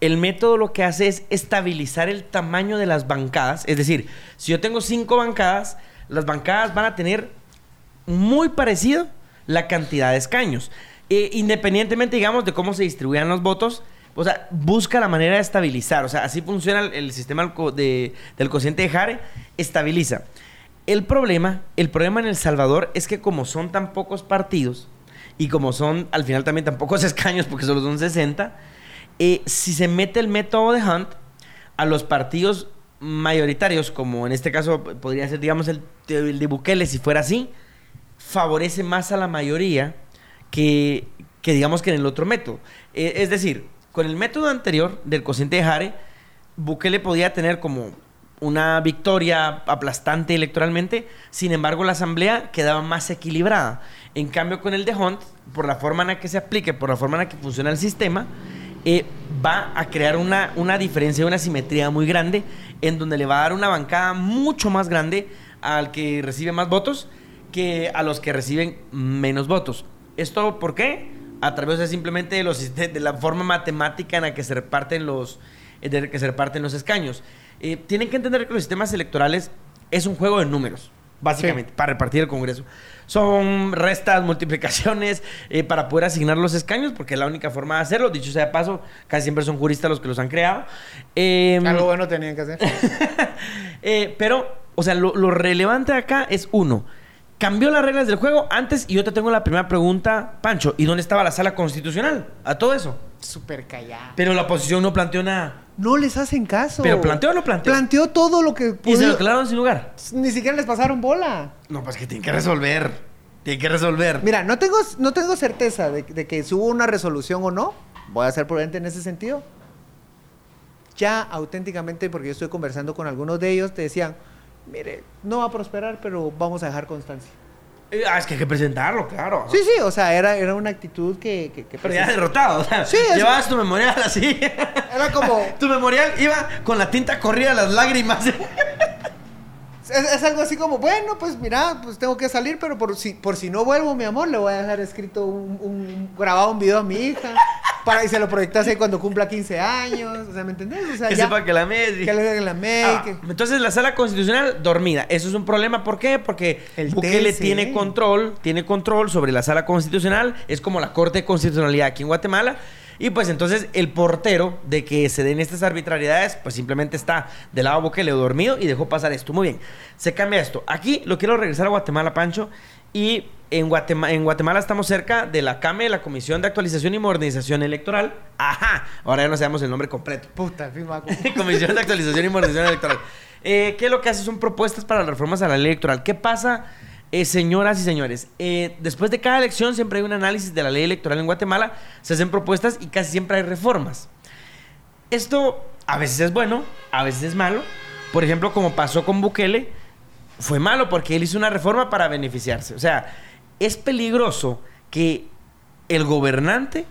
el método lo que hace es estabilizar el tamaño de las bancadas. Es decir, si yo tengo cinco bancadas, las bancadas van a tener muy parecido la cantidad de escaños. Eh, independientemente, digamos, de cómo se distribuyan los votos, o sea, busca la manera de estabilizar. O sea, así funciona el, el sistema de- del cociente de Hare, estabiliza. El problema, el problema en El Salvador es que como son tan pocos partidos y como son al final también tan pocos escaños porque solo son 60, eh, si se mete el método de Hunt a los partidos mayoritarios, como en este caso podría ser, digamos, el, el de Bukele, si fuera así, favorece más a la mayoría que, que digamos que en el otro método. Eh, es decir, con el método anterior del cociente de Hare, Bukele podía tener como una victoria aplastante electoralmente, sin embargo la asamblea quedaba más equilibrada. En cambio con el de Hunt, por la forma en la que se aplique, por la forma en la que funciona el sistema, eh, va a crear una, una diferencia, una simetría muy grande, en donde le va a dar una bancada mucho más grande al que recibe más votos que a los que reciben menos votos. ¿Esto por qué? A través de simplemente de, los, de, la forma matemática en la que se reparten los, eh, de que se reparten los escaños. Eh, tienen que entender que los sistemas electorales es un juego de números, básicamente, Sí. para repartir el Congreso. Son restas, multiplicaciones, eh, para poder asignar los escaños, porque es la única forma de hacerlo. Dicho sea de paso, casi siempre son juristas los que los han creado. Eh, Algo bueno tenían que hacer. eh, pero, o sea, lo, lo relevante acá es uno. Cambió las reglas del juego antes y yo te tengo la primera pregunta, Pancho. ¿Y dónde estaba la sala constitucional? A todo eso. Súper callado. Pero la oposición no planteó nada. No les hacen caso. ¿Pero planteó o no planteó? Planteó todo lo que Y se lo declararon sin lugar. Ni siquiera les pasaron bola. No, pues que tienen que resolver. Tienen que resolver. Mira, no tengo, no tengo certeza de, de que subo una resolución o no. Voy a ser prudente en ese sentido. Ya auténticamente, porque yo estoy conversando con algunos de ellos, te decían, mire, no va a prosperar, pero vamos a dejar constancia. Eh, ah, es que hay que presentarlo, claro. Sí, sí, o sea, era, era una actitud que... que, que Pero ya derrotado. O sea, Sí, es- llevabas tu memorial así. Era como... tu memorial iba con la tinta corrida las lágrimas. Es, es algo así como, bueno, pues mira, pues tengo que salir, pero por si, por si no vuelvo, mi amor, le voy a dejar escrito un, un- grabado un video a mi hija. Para, y se lo proyectase cuando cumpla 15 años. O sea, ¿me entendés? O sea, que ya, sepa que la que le la Ah, que- Entonces la sala constitucional dormida. Eso es un problema. ¿Por qué? Porque El Bukele TLC. tiene control, tiene control sobre la sala constitucional. Es como la corte de constitucionalidad aquí en Guatemala. Y pues entonces el portero de que se den estas arbitrariedades, pues simplemente está del lado de Bukele dormido y dejó pasar esto. Muy bien. Se cambia esto. Aquí lo quiero regresar a Guatemala, Pancho. Y en Guatemala, en Guatemala estamos cerca de la CAME, la Comisión de Actualización y Modernización Electoral. Ajá. Ahora ya no sabemos el nombre completo. Puta, Comisión de Actualización y Modernización Electoral. Eh, ¿Qué es lo que hace? Son propuestas para las reformas a la ley electoral. ¿Qué pasa, eh, señoras y señores? Eh, después de cada elección siempre hay un análisis de la ley electoral en Guatemala, se hacen propuestas y casi siempre hay reformas. Esto a veces es bueno, a veces es malo. Por ejemplo, como pasó con Bukele, fue malo porque él hizo una reforma para beneficiarse. O sea, es peligroso que el gobernante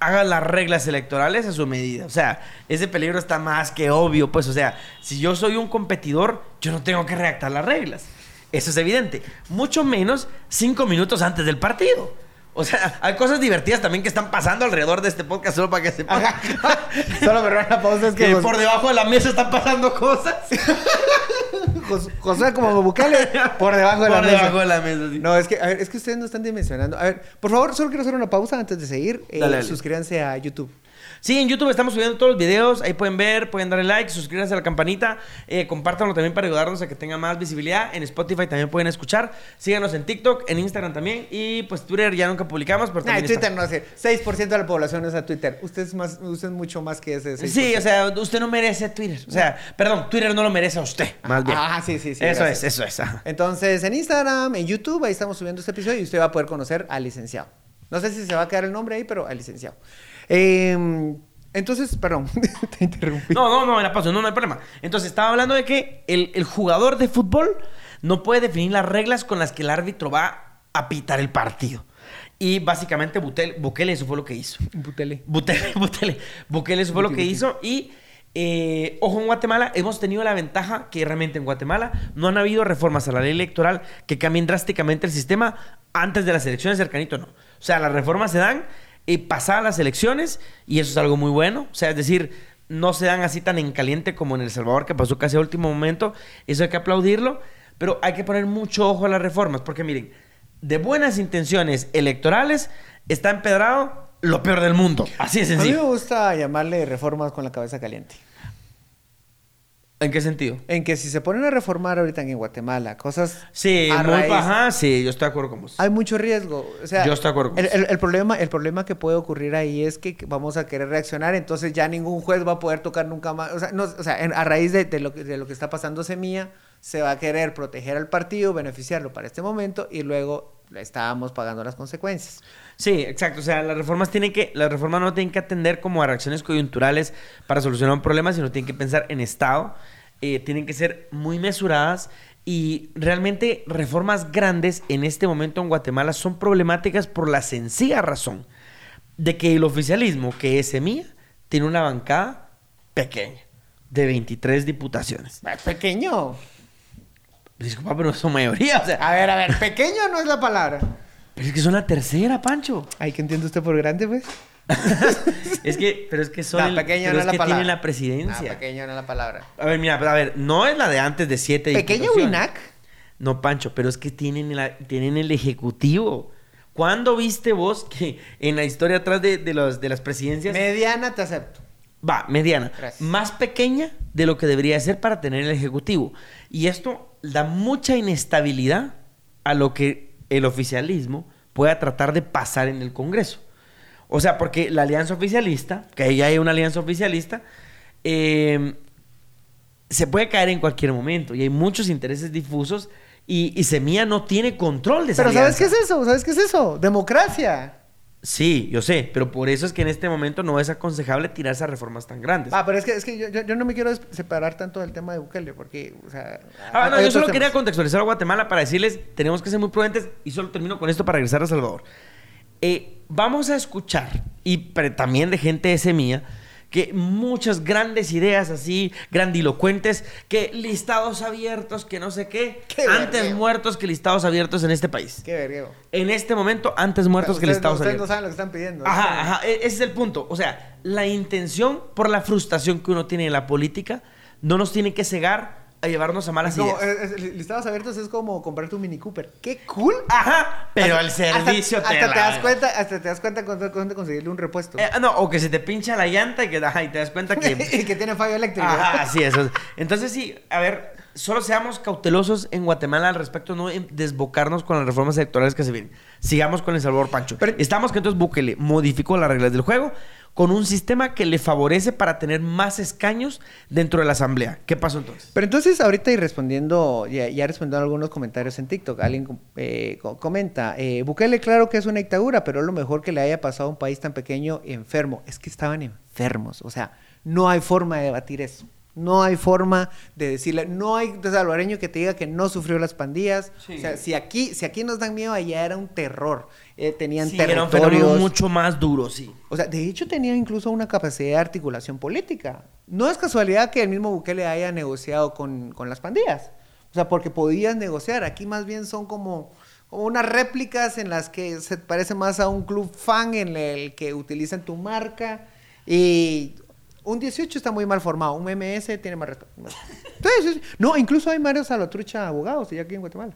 haga las reglas electorales a su medida. O sea, ese peligro está más que obvio, pues. O sea, si yo soy un competidor, yo no tengo que redactar las reglas. Eso es evidente. Mucho menos cinco minutos antes del partido. O sea, hay cosas divertidas también que están pasando alrededor de este podcast solo para que sepan. Solo me la pausa, es que, que por debajo de la mesa están pasando cosas. Jos- Josué como Bukele por debajo de la por mesa. debajo de la mesa. sí. No, es que, a ver, es que ustedes no están dimensionando. A ver, por favor, solo quiero hacer una pausa antes de seguir. Eh, Dale, dale. Suscríbanse a YouTube. Sí, en YouTube estamos subiendo todos los videos. Ahí pueden ver, pueden darle like, suscríbanse a la campanita. Eh, compártanlo también para ayudarnos a que tenga más visibilidad. En Spotify también pueden escuchar. Síganos en TikTok, en Instagram también. Y pues Twitter ya nunca publicamos, pero Nah, Twitter está. no sé. 6% de la población usa Twitter. Usted es, más, usted es mucho más que ese 6%. Sí, o sea, usted no merece Twitter. O sea, perdón, Twitter no lo merece a usted. Más bien. Ah, sí, sí, sí. eso gracias. es, eso es. ajá. Entonces, en Instagram, en YouTube, ahí estamos subiendo este episodio y usted va a poder conocer al licenciado. No sé si se va a quedar el nombre ahí, pero al licenciado. Eh, entonces, perdón, te interrumpí. No, no, no, era paso, no, no hay problema. Entonces, estaba hablando de que el, el jugador de fútbol no puede definir las reglas con las que el árbitro va a pitar el partido. Y básicamente Butel- Bukele eso fue lo que hizo. Butele. Bukele, Bukele, Bukele eso fue lo que hizo y eh, ojo en Guatemala hemos tenido la ventaja que realmente en Guatemala no han habido reformas a la ley electoral que cambien drásticamente el sistema antes de las elecciones cercanito no. O sea, las reformas se dan eh, pasadas las elecciones y eso es algo muy bueno. O sea, es decir, no se dan así tan en caliente como en El Salvador que pasó casi a último momento. Eso hay que aplaudirlo, pero hay que poner mucho ojo a las reformas porque miren, de buenas intenciones electorales está empedrado lo peor del mundo. Así de A mí me sencillo. gusta llamarle reformas con la cabeza caliente. ¿En qué sentido? En que si se ponen a reformar ahorita en Guatemala, cosas Sí, a muy raíz- baja, sí, yo estoy de acuerdo con vos. hay mucho riesgo. O sea, Yo estoy de acuerdo con el, vos. el- el problema, el problema que puede ocurrir ahí es que vamos a querer reaccionar, entonces ya ningún juez va a poder tocar nunca más. O sea, no, o sea en- a raíz de, de lo, que- de lo que está pasando Semilla, se va a querer proteger al partido, beneficiarlo para este momento y luego estábamos pagando las consecuencias. Sí, exacto. O sea, las reformas tienen que, las reformas no tienen que atender como a reacciones coyunturales para solucionar un problema, sino tienen que pensar en Estado. eh, tienen que ser muy mesuradas y realmente reformas grandes en este momento en Guatemala son problemáticas por la sencilla razón de que el oficialismo, que es semilla, tiene una bancada pequeña de 23 diputaciones. Eh, Pequeño. Disculpa, pero son mayoría. O sea, A ver, a ver, pequeño no es la palabra. Pero es que son la tercera, Pancho. Ay, ¿qué entiende usted por grande, pues? es que, pero es que son No, el- pequeño pero no es la que palabra. tienen la presidencia. pequeño no es la palabra. A ver, mira, pero a ver, no es la de antes de siete Pequeño. Winac. No, Pancho, pero es que tienen, la- tienen el ejecutivo. ¿Cuándo viste vos que en la historia atrás de, de los, de las presidencias Mediana te acepto. va, mediana, Gracias. más pequeña de lo que debería ser para tener el ejecutivo? Y esto da mucha inestabilidad a lo que el oficialismo pueda tratar de pasar en el Congreso. O sea, porque la alianza oficialista, que ahí hay una alianza oficialista, eh, se puede caer en cualquier momento y hay muchos intereses difusos y, y Semilla no tiene control de esa Pero ¿sabes qué es eso? ¿Sabes qué es eso? Democracia. Sí, yo sé, pero por eso es que en este momento no es aconsejable tirarse a reformas tan grandes. Ah, pero es que, es que yo, yo- yo no me quiero separar tanto del tema de Bukele, porque, o sea... Ah, no, yo solo temas. quería contextualizar a Guatemala para decirles, tenemos que ser muy prudentes y solo termino con esto para regresar a Salvador. Eh, vamos a escuchar, y pero también de gente de semilla, que muchas grandes ideas así, grandilocuentes, que listados abiertos, que no sé qué, Qué antes vergueo. muertos que listados abiertos en este país. Qué vergueo. En este momento, antes muertos que no, listados ustedes no abiertos. saben lo que están pidiendo. Ajá, ajá, e- ese es el punto. O sea, la intención por la frustración que uno tiene en la política no nos tiene que cegar a llevarnos a malas Es como, ideas. es- es- listados abiertos es como comprarte un Mini Cooper. ¡Qué cool! Ajá, pero el Hasta- servicio hasta, te hasta te das cuenta Hasta te das cuenta cuando, cuando conseguirle un repuesto. Eh, no, o que se te pincha la llanta y que ajá, y te das cuenta que. y que tiene fallo eléctrico. Ajá, sí, eso. Entonces, sí, a ver, solo seamos cautelosos en Guatemala al respecto, no en desbocarnos con las reformas electorales que se vienen. Sigamos con El Salvador Pancho. Pero- Estamos que entonces Bukele modificó las reglas del juego con un sistema que le favorece para tener más escaños dentro de la asamblea. ¿Qué pasó entonces? Pero entonces, ahorita y respondiendo, ya, ya respondiendo a algunos comentarios en TikTok, alguien eh, co- comenta, eh, Bukele claro que es una dictadura, pero es lo mejor que le haya pasado a un país tan pequeño enfermo. Es que estaban enfermos, o sea, no hay forma de debatir eso. No hay forma de decirle, no hay salvadoreño que te diga que no sufrió las pandillas. Sí. O sea, si aquí, si aquí nos dan miedo, allá era un terror. Eh, tenían Sí, era un territorios. mucho más duro, sí. O sea, de hecho tenía incluso una capacidad de articulación política. No es casualidad que el mismo Bukele haya negociado con, con las pandillas. O sea, porque podías negociar. Aquí más bien son como, como unas réplicas en las que se parece más a un club fan en el que utilizan tu marca. Y un 18 está muy mal formado. Un MS tiene más respeto. Entonces, no, incluso hay Mario Salvatrucha abogados ya aquí en Guatemala.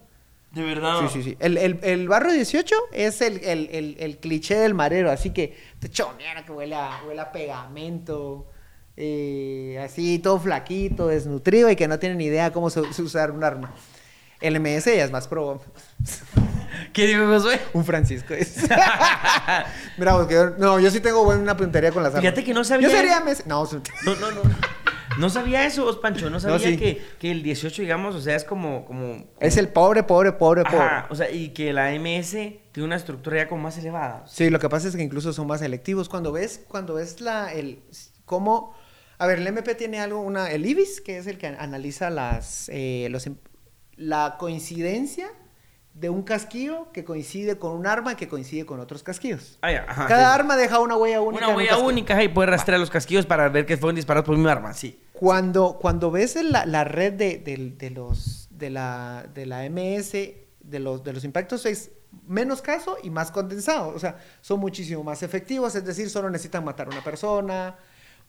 De verdad. Sí, sí, sí. El, el, el barrio 18 es el, el, el, el cliché del marero, así que te chonera que huele a, huele a pegamento, eh, así todo flaquito, desnutrido y que no tiene ni idea cómo se, se usar un arma. El MS ya es más pro. ¿Qué dijo Josué? Un Francisco es. Mira, vos, que yo- no, yo sí tengo buena puntería con las armas. Fíjate que no sabía- Yo sería MS. No, No, no, no. No sabía eso, Pancho. No sabía sí. que, que el 18, digamos, o sea, es como. como es el pobre, pobre, pobre, pobre. Ajá, o sea, y que la MS tiene una estructura ya como más elevada. Sí, lo que pasa es que incluso son más selectivos. Cuando ves, cuando ves la, el, cómo, a ver, el MP tiene algo, una, el IBIS, que es el que analiza las, eh, los, im- la coincidencia de un casquillo que coincide con un arma que coincide con otros casquillos. Ah, ya, ajá, Cada sí. arma deja una huella única. Una un huella única y puede rastrear los casquillos para ver que fueron disparados por mi arma, sí. Cuando, cuando ves la, la red de, de los, de, la, de la MS, de los, de los impactos, es menos caso y más condensado. O sea, son muchísimo más efectivos, es decir, solo necesitan matar a una persona.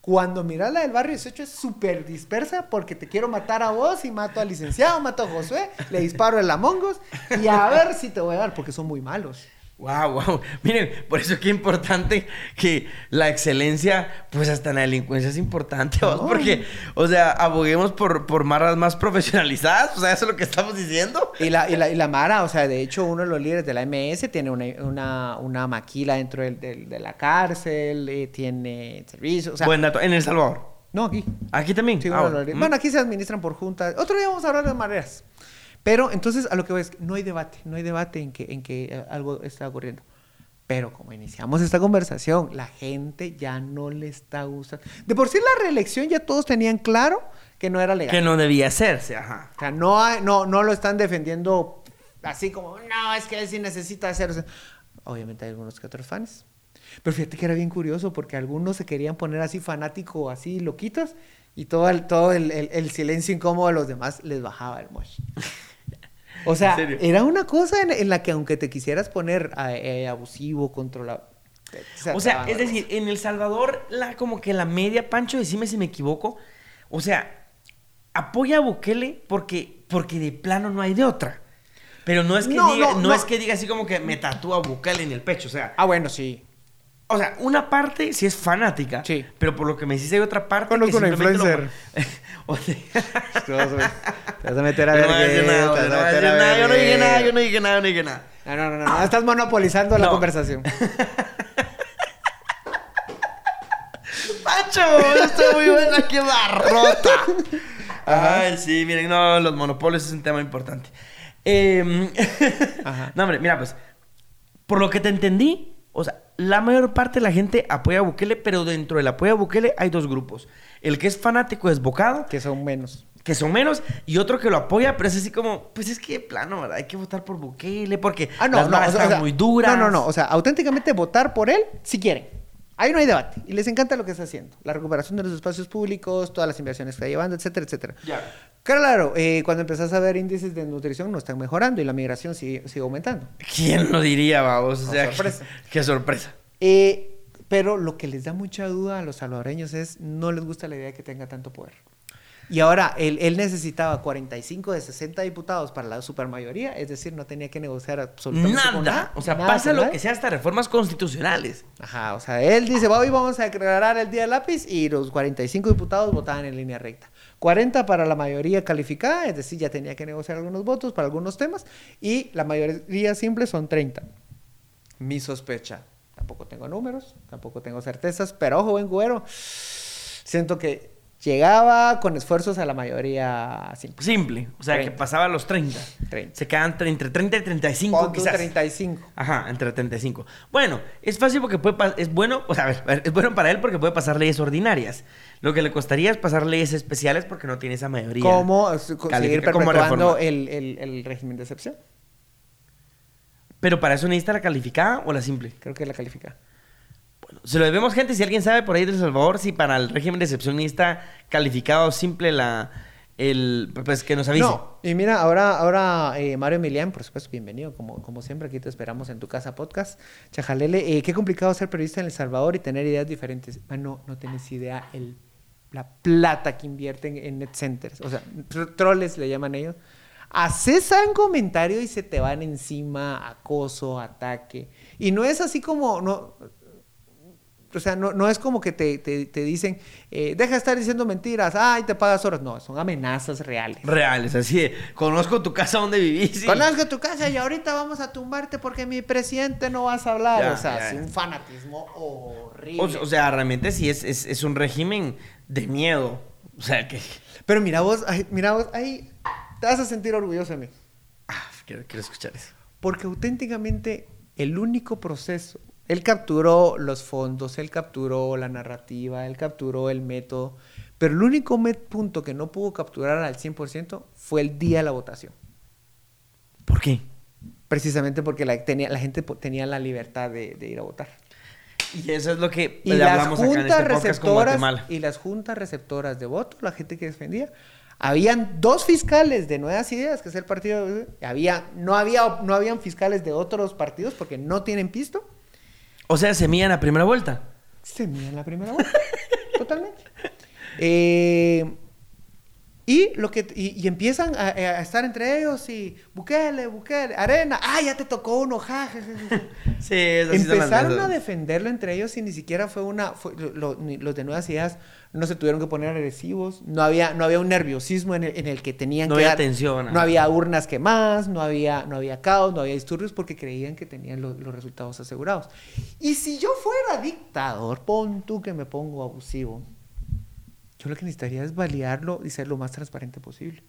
Cuando miras la del barrio 18 es súper dispersa porque te quiero matar a vos y mato al licenciado, mato a Josué, le disparo el Amongos y a ver si te voy a dar porque son muy malos. Wow, wow. Miren, por eso es que es importante que la excelencia, pues hasta en la delincuencia es importante, ¿vos? No. porque, o sea, aboguemos por, por marras más profesionalizadas, o sea, eso es lo que estamos diciendo. Y la, y, la, y la Mara, o sea, de hecho, uno de los líderes de la MS tiene una, una, una maquila dentro del- del- de la cárcel, eh, tiene servicio, o sea, Buen dato, en El Salvador. no aquí. Aquí también. Sí, Ah, bueno. Bueno, aquí se administran por juntas. Otro día vamos a hablar de maneras. Pero entonces a lo que voy es, que no hay debate, no hay debate en que, en que eh, algo está ocurriendo. Pero como iniciamos esta conversación, la gente ya no le está gustando. De por sí la reelección ya todos tenían claro que no era legal. Que no debía hacerse, ajá. O sea, no, hay- no, no lo están defendiendo así como, no, es que él sí necesita hacerse. Obviamente hay algunos que otros fans. Pero fíjate que era bien curioso porque algunos se querían poner así fanático, así loquitos, y todo el, todo el, el- el silencio incómodo de los demás les bajaba el mosh. O sea, era una cosa en, en la que aunque te quisieras poner eh, eh, abusivo, controlado. te- O sea, es de- decir, en El Salvador, la, como que la media, Pancho, decime si me equivoco, o sea, apoya a Bukele porque, porque de plano no hay de otra. Pero no es que No, diga, no, no, no. es que diga así como que me tatúa Bukele en el pecho, o sea, Ah, bueno, sí. O sea, una parte sí es fanática, Sí. pero por lo que me decís hay otra parte Conozco lo- influencer. o sea, Te vas a- meter a ver. no no a nada, yo no dije nada, yo no dije nada, yo no dije nada. No, no, no, no. Estás monopolizando la No. conversación. Pancho, estoy muy buena, qué barrota. Ay, sí, miren, no, los monopolios es un tema importante. Em, Ajá. no, hombre, mira, pues, por lo que te entendí, o sea, la mayor parte de la gente apoya a Bukele, pero dentro del apoyo a Bukele hay dos grupos. El que es fanático desbocado, Que son menos. que son menos, y otro que lo apoya, pero es así como, pues es que plano, ¿verdad? Hay que votar por Bukele porque Ah, no, las no. o sea, están muy duras. No, no, no. O sea, auténticamente votar por él si quieren. Ahí no hay debate. Y les encanta lo que está haciendo. La recuperación de los espacios públicos, todas las inversiones que está llevando, etcétera, etcétera. Ya. Claro, eh, cuando empezás a ver índices de nutrición no están mejorando y la migración sigue, sigue aumentando. ¿Quién lo diría, vamos? O sea, sorpresa. Qué, qué sorpresa. Eh, pero lo que les da mucha duda a los salvadoreños es no les gusta la idea de que tenga tanto poder. Y ahora, él, él necesitaba 45 de 60 diputados para la supermayoría, es decir, no tenía que negociar absolutamente con Nada. O sea, nada pasa lo que sea hasta reformas constitucionales. Ajá, o sea, él dice, "Va, hoy vamos a declarar el día del lápiz y los 45 diputados votaban en línea recta. 40 para la mayoría calificada, es decir, ya tenía que negociar algunos votos para algunos temas y la mayoría simple son 30. Mi sospecha, tampoco tengo números, tampoco tengo certezas, pero ojo, buen güero, siento que llegaba con esfuerzos a la mayoría simple. Simple. O sea, que 30. pasaba a los 30. 30. Se quedan tre- entre 30 y 35 Pon quizás. 35. Ajá, entre 35. Bueno, es fácil porque puede es bueno, o sea, a ver, es bueno para él porque puede pasar leyes ordinarias. Lo que le costaría es pasar leyes especiales porque no tiene esa mayoría. ¿Cómo seguir perpetuando el, el- el régimen de excepción? Pero para eso necesita la calificada o la simple. Creo que la califica. Se lo debemos, gente. Si alguien sabe por ahí de El Salvador, si para el régimen necesita calificado simple la. El, pues que nos avise. No, y mira, ahora, ahora eh, Mario Emilián, por supuesto, bienvenido, como, como siempre, aquí te esperamos en tu casa podcast. Chajalele, eh, qué complicado ser periodista en El Salvador y tener ideas diferentes. Ah, no, tienes idea el, la plata que invierten en net centers. O sea, tro- troles le llaman ellos. Haces un comentario y se te van encima, acoso, ataque. Y no es así como, no, o sea, no, no es como que te, te- te dicen, eh, deja de estar diciendo mentiras, ay, te pagas horas. No, son amenazas reales. Reales, así de, conozco tu casa donde vivís. y- Conozco tu casa y ahorita vamos a tumbarte porque mi presidente no vas a hablar. Ya, o sea, ya, es ya. un fanatismo horrible. O, o sea, realmente sí es, es, es un régimen de miedo. O sea, que... Pero mira vos, ay, mira vos, ahí te vas a sentir orgulloso de mí. Ah, quiero, quiero escuchar eso. Porque auténticamente el único proceso, él capturó los fondos, él capturó la narrativa, él capturó el método, pero el único punto que no pudo capturar al 100% fue el día de la votación. ¿Por qué? Precisamente porque la, tenía, la gente tenía la libertad de, de ir a votar. Y eso es lo que Y le las hablamos acá en juntas este con receptoras y las juntas receptoras de voto, la gente que defendía, habían dos fiscales de Nuevas Ideas, que es el partido, había no había no habían fiscales de otros partidos porque no tienen pisto. O sea, se mían a primera vuelta. Se miden la primera vuelta. Totalmente. Eh, y, lo que, y, y empiezan a, a estar entre ellos y Bukele, Bukele, Arena, ah, ya te tocó uno, ja, ja, ja, ja". Sí, es así son las Empezaron a defenderlo entre ellos y ni siquiera fue una... fue- lo- los de Nuevas Ideas no se tuvieron que poner agresivos, no había, no había un nerviosismo en el, en el que tenían No que había dar- tensión, No había urnas quemadas, no había, no había caos, no había disturbios porque creían que tenían lo- los resultados asegurados. Y si yo fuera dictador, pon tú que me pongo abusivo, yo lo que necesitaría es validarlo y ser lo más transparente posible.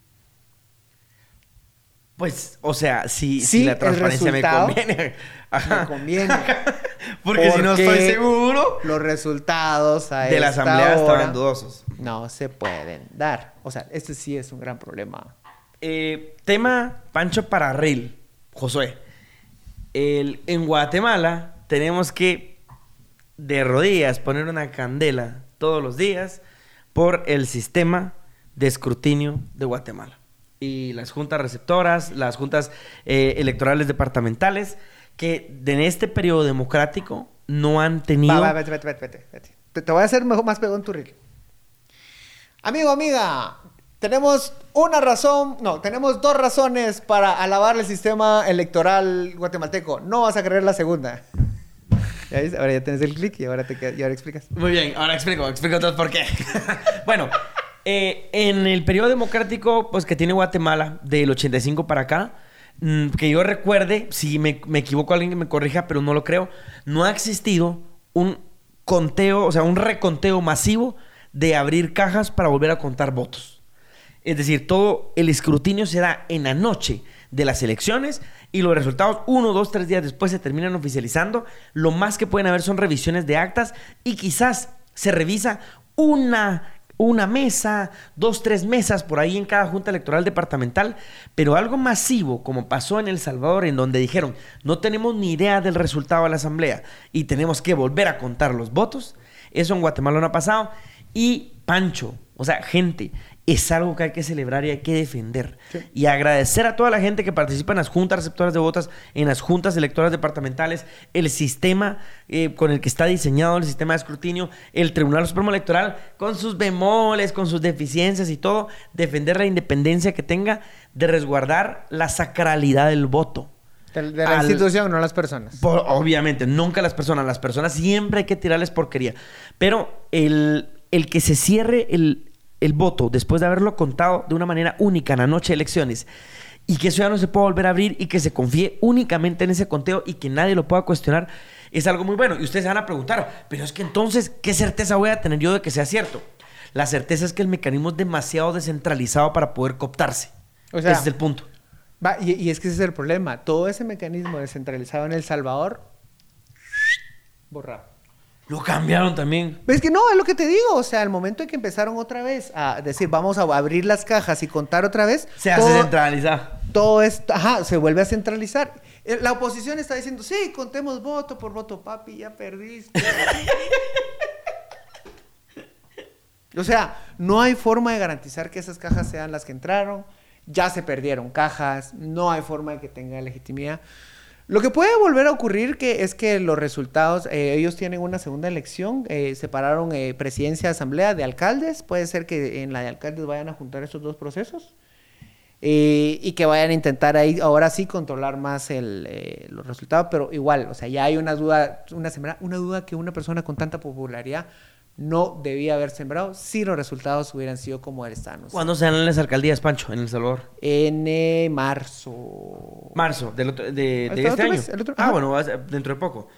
Pues, o sea, si, Sí, si la transparencia me conviene. Ajá. Me conviene. Porque si no estoy seguro Los resultados a de la asamblea hora estaban dudosos. No se pueden dar. O sea, este sí es un gran problema. Eh, tema Pancho para Reel, Josué. El- en Guatemala tenemos que de rodillas poner una candela todos los días por el sistema de escrutinio de Guatemala. Y las juntas receptoras, las juntas eh, electorales departamentales, que en este periodo democrático no han tenido... Va, va, vete, vete, vete, vete. Te, te voy a hacer mejor, más pegón tu reel. Amigo, amiga, tenemos una razón, no, tenemos dos razones para alabar el sistema electoral guatemalteco. No vas a creer la segunda. Ahora ya tienes el clic y ahora, te, y ahora explicas. Muy bien, ahora explico, explico entonces por qué. bueno, eh, en el periodo democrático pues, que tiene Guatemala, del 85 para acá, mm, que yo recuerde, si me, me equivoco alguien que me corrija, pero no lo creo, no ha existido un conteo, o sea, un reconteo masivo de abrir cajas para volver a contar votos. Es decir, todo el escrutinio se da en la noche de las elecciones y los resultados uno, dos, tres días después se terminan oficializando. Lo más que pueden haber son revisiones de actas y quizás se revisa una, una mesa, dos, tres mesas por ahí en cada junta electoral departamental, pero algo masivo como pasó en El Salvador en donde dijeron no tenemos ni idea del resultado de la asamblea y tenemos que volver a contar los votos, eso en Guatemala no ha pasado y Pancho, o sea, gente, es algo que hay que celebrar y hay que defender. Sí. Y agradecer a toda la gente que participa en las juntas receptoras de votos, en las juntas electorales departamentales, el sistema eh, con el que está diseñado el sistema de escrutinio, el Tribunal Supremo Electoral, con sus bemoles, con sus deficiencias y todo, defender la independencia que tenga de resguardar la sacralidad del voto. De, de la Al- institución, no las personas. Por- obviamente, nunca las personas. Las personas siempre hay que tirarles porquería. Pero el, el que se cierre el, el voto después de haberlo contado de una manera única en la noche de elecciones y que eso ya no se pueda volver a abrir y que se confíe únicamente en ese conteo y que nadie lo pueda cuestionar es algo muy bueno. Y ustedes se van a preguntar, pero es que entonces, ¿qué certeza voy a tener yo de que sea cierto? La certeza es que el mecanismo es demasiado descentralizado para poder cooptarse. O sea, ese es el punto. Va, y, y es que ese es el problema. Todo ese mecanismo descentralizado en El Salvador, borrado. Lo cambiaron también. Es que no, es lo que te digo. O sea, al momento en que empezaron otra vez a decir, vamos a abrir las cajas y contar otra vez, Se hace todo, centralizado. todo esto, ajá, se vuelve a centralizar. Eh, La oposición está diciendo, sí, contemos voto por voto, papi, ya perdiste. o sea, no hay forma de garantizar que esas cajas sean las que entraron. Ya se perdieron cajas, no hay forma de que tenga legitimidad. Lo que puede volver a ocurrir que es que los resultados, eh, ellos tienen una segunda elección, eh, separaron eh, presidencia, asamblea de alcaldes, puede ser que en la de alcaldes vayan a juntar estos dos procesos eh, y que vayan a intentar ahí ahora sí controlar más el, los resultados, pero igual, o sea, ya hay una duda, una, sembra- una duda que una persona con tanta popularidad no debía haber sembrado si los resultados hubieran sido como. ¿no? ¿Cuándo se dan las alcaldías, Pancho, en El Salvador? En marzo. Marzo, del otro- de, de ¿El este otro año. mes? ¿El otro? Ah, bueno, dentro de poco.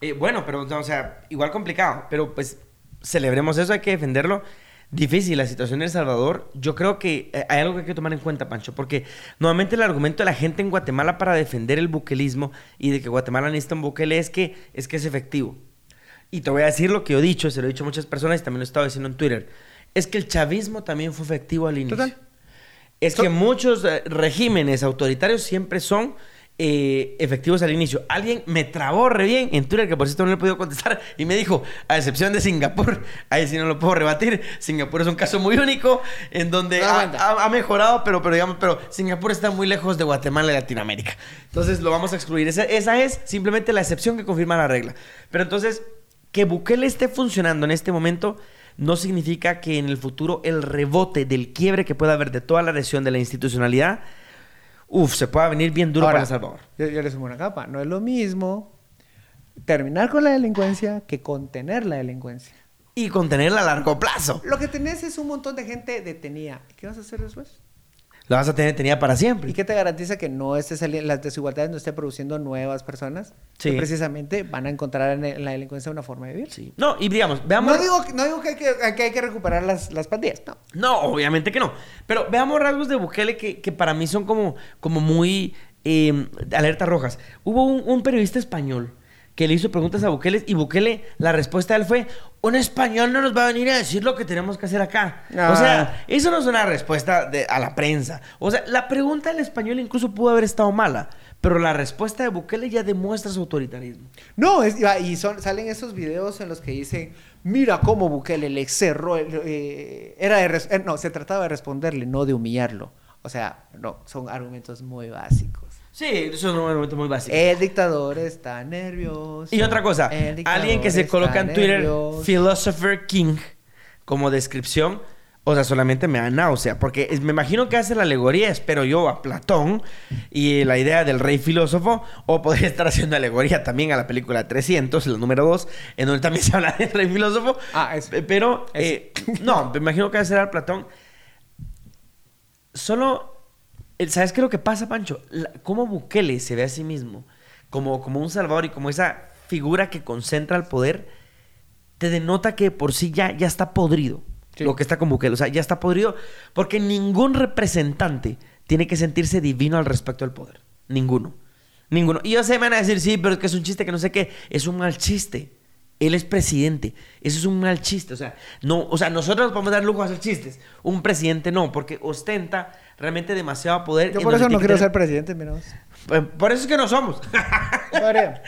Eh, bueno, pero, o sea, igual complicado. Pero pues celebremos eso, hay que defenderlo. Difícil la situación en El Salvador. Yo creo que eh, hay algo que hay que tomar en cuenta, Pancho, porque nuevamente el argumento de la gente en Guatemala para defender el buquelismo y de que Guatemala necesita un buquele es que es, que es efectivo. Y te voy a decir lo que yo he dicho, se lo he dicho a muchas personas y también lo he estado diciendo en Twitter. Es que el chavismo también fue efectivo al inicio. Total. Es So- que muchos eh, regímenes autoritarios siempre son eh, efectivos al inicio. Alguien me trabó re bien en Twitter, que por cierto no le he podido contestar, y me dijo, a excepción de Singapur, ahí sí no lo puedo rebatir, Singapur es un caso muy único en donde No ha, aguanta. ha- ha mejorado, pero, pero digamos, pero Singapur está muy lejos de Guatemala y Latinoamérica. Entonces lo vamos a excluir. Esa, esa es simplemente la excepción que confirma la regla. Pero entonces, que Bukele esté funcionando en este momento no significa que en el futuro el rebote del quiebre que pueda haber de toda la lesión de la institucionalidad, uff, se pueda venir bien duro Ahora, para El Salvador. Yo, yo le sumo una capa. No es lo mismo terminar con la delincuencia que contener la delincuencia. Y contenerla a largo plazo. Lo que tenés es un montón de gente detenida. ¿Y qué vas a hacer después? La vas a tener tenida para siempre. ¿Y qué te garantiza que no esté sali- las desigualdades no esté produciendo nuevas personas Sí. que precisamente van a encontrar en, la delincuencia una forma de vivir? Sí. No, y digamos, veamos... No digo, que- no digo que, hay que, que hay que recuperar las, las pandillas, no. No, obviamente que no. Pero veamos rasgos de Bukele que, que para mí son como, como muy eh, alertas rojas. Hubo un, un periodista español que le hizo preguntas a Bukele y Bukele, la respuesta de él fue, un español no nos va a venir a decir lo que tenemos que hacer acá. Ah. O sea, eso no es una respuesta de- a la prensa. O sea, la pregunta del español incluso pudo haber estado mala, pero la respuesta de Bukele ya demuestra su autoritarismo. No, es, y son, salen esos videos en los que dicen, mira cómo Bukele le cerró, el- eh, era de eh, no, se trataba de responderle, no de humillarlo. O sea, no, son argumentos muy básicos. Sí, eso es un momento muy básico. El dictador está nervioso. Y otra cosa, alguien que se coloca en Twitter nervioso. Philosopher King como descripción, o sea, solamente me da náusea, porque es- me imagino que hace la alegoría, espero yo, a Platón y la idea del rey filósofo, o podría estar haciendo alegoría también a la película 300, la número 2, en donde también se habla del rey filósofo. Ah. Pe- Pero, eh, no, me imagino que va a Platón. Solo, ¿sabes qué es lo que pasa, Pancho? La- cómo Bukele se ve a sí mismo como, como un salvador y como esa figura que concentra el poder, te denota que por sí ya, ya está podrido. Sí. Lo que está con Bukele, o sea, ya está podrido porque ningún representante tiene que sentirse divino al respecto del poder. Ninguno. Ninguno. Y yo sé, me van a decir, sí, pero es que es un chiste que no sé qué. Es un mal chiste. Él es presidente. Eso es un mal chiste. O sea, no, o sea, nosotros nos podemos dar lujo a hacer chistes. Un presidente no, porque ostenta realmente demasiado poder. Yo por eso no quiero ser presidente, mira. Pues, Por eso es que no somos. Podría.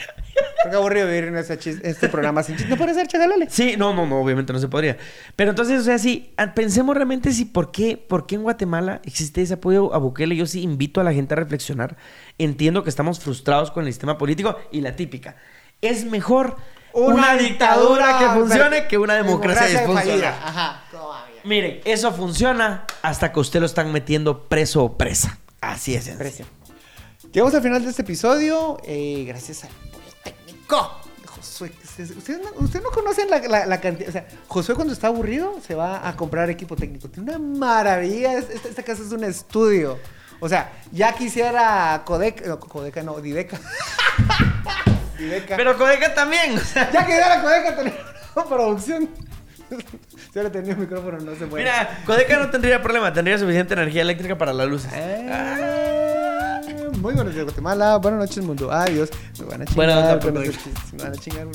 Porque aburrido vivir en este, este programa sin chiste. No puede ser, chagalole. Sí, no, no, no, obviamente no se podría. Pero entonces, o sea, sí, ah, pensemos realmente si por qué, por qué en Guatemala existe ese apoyo a Bukele. Yo sí invito a la gente a reflexionar. Entiendo que estamos frustrados con el sistema político y la típica. Es mejor una, dictadura, que funcione que una democracia, disfuncional. fallida. Ajá. Todavía. Miren, eso funciona hasta que usted lo están metiendo preso o presa. Así es. Precio. Llegamos al final de este episodio. eh, gracias al apoyo técnico de Josué. Ustedes ustedes no, conocen la, la- la cantidad. O sea, Josué cuando está aburrido se va a comprar equipo técnico. Tiene una maravilla. Es- Esta, esta casa es un estudio. O sea, ya quisiera Codeca. No, Codeca no, Dideca. Pero Codeca también. o sea, ya quisiera Codeca tener una producción. Si hubiera tenido micrófono, no se puede. Mira, Codeca no tendría problema, tendría suficiente energía eléctrica para las luces. Ah, Muy buenos días, Guatemala. Buenas noches, mundo. Adiós. Me van a chingar. Buenas noches, buenos Puerto chistes, Me van a chingar.